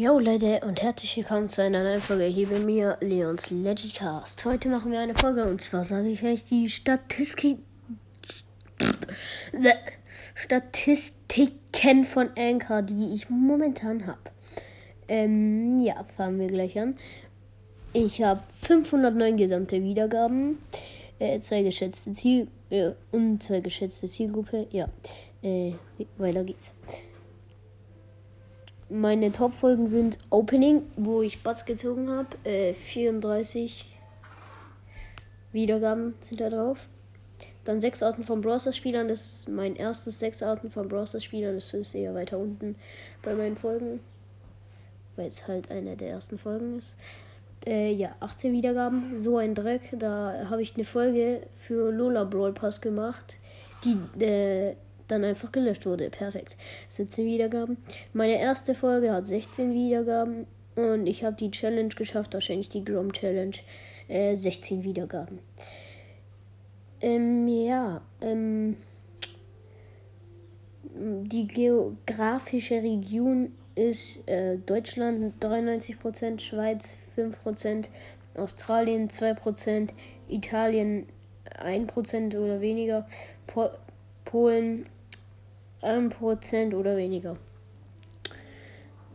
Yo Leute und herzlich willkommen zu einer neuen Folge hier bei mir, Leons Legicast. Heute machen wir eine Folge und zwar sage ich euch die Statistik Statistiken von Anchor, die ich momentan habe. Ähm, ja, fangen wir gleich an. Ich habe 509 gesamte Wiedergaben, äh, zwei geschätzte Ziel äh, und zwei geschätzte Zielgruppe. Ja, äh, weiter geht's. Meine Top-Folgen sind Opening, wo ich Bots gezogen habe. Äh, 34 Wiedergaben sind da drauf. Dann sechs Arten von Browser-Spielern. Das ist mein erstes sechs Arten von Browser-Spielern. Das ist eher weiter unten bei meinen Folgen. Weil es halt eine der ersten Folgen ist. Äh, ja, 18 Wiedergaben. So ein Dreck. Da habe ich eine Folge für Lola Brawl Pass gemacht. Die, äh, dann einfach gelöscht wurde. Perfekt. 17 Wiedergaben. Meine erste Folge hat 16 Wiedergaben und ich habe die Challenge geschafft, wahrscheinlich die Grom Challenge. Äh, 16 Wiedergaben. Ähm, ja, ähm, die geografische Region ist äh, Deutschland 93%, Schweiz 5%, Australien 2%, Italien 1% oder weniger, po Polen 1% oder weniger.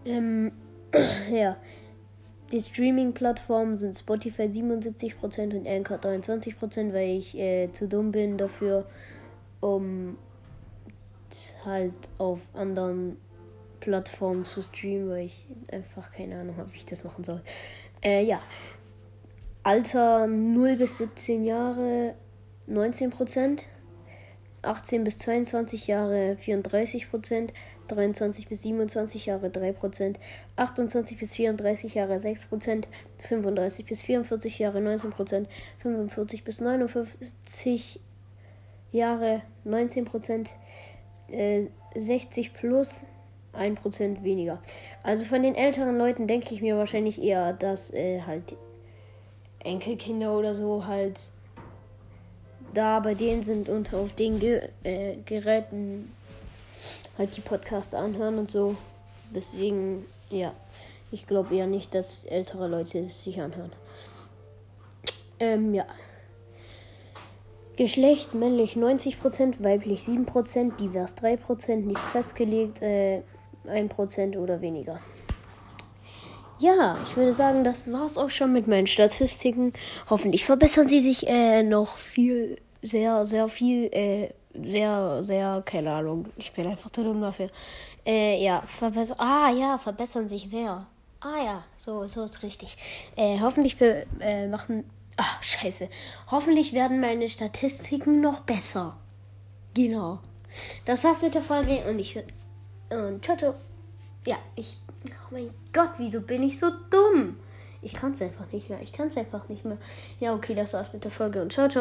Ähm, ja. Die Streaming-Plattformen sind Spotify 77% und Anchor 23%, weil ich äh, zu dumm bin dafür, um halt auf anderen Plattformen zu streamen, weil ich einfach keine Ahnung habe, wie ich das machen soll. Äh, ja. Alter 0 bis 17 Jahre 19%. 18 bis 22 Jahre 34 Prozent, 23 bis 27 Jahre 3 Prozent, 28 bis 34 Jahre 6 Prozent, 35 bis 44 Jahre 19 Prozent, 45 bis 59 Jahre 19 Prozent, äh, 60 plus 1 Prozent weniger. Also von den älteren Leuten denke ich mir wahrscheinlich eher, dass äh, halt Enkelkinder oder so halt da bei denen sind und auf den Ge äh, Geräten halt die Podcasts anhören und so. Deswegen, ja, ich glaube eher nicht, dass ältere Leute es sich anhören. Ähm, ja. Geschlecht männlich 90%, weiblich 7%, divers 3%, nicht festgelegt, äh, 1% oder weniger. Ja, ich würde sagen, das war's auch schon mit meinen Statistiken. Hoffentlich verbessern sie sich äh, noch viel sehr, sehr viel, äh, sehr, sehr, keine Ahnung. Ich bin einfach zu dumm dafür. Äh, ja, verbessern. Ah, ja, verbessern sich sehr. Ah, ja, so, so ist richtig. Äh, hoffentlich äh, machen. Ach, scheiße. Hoffentlich werden meine Statistiken noch besser. Genau. Das war's mit der Folge und ich. Und ciao, ciao. Ja, ich. Oh mein Gott, wieso bin ich so dumm? Ich kann es einfach nicht mehr. Ich kann es einfach nicht mehr. Ja, okay, das war's mit der Folge und ciao, ciao.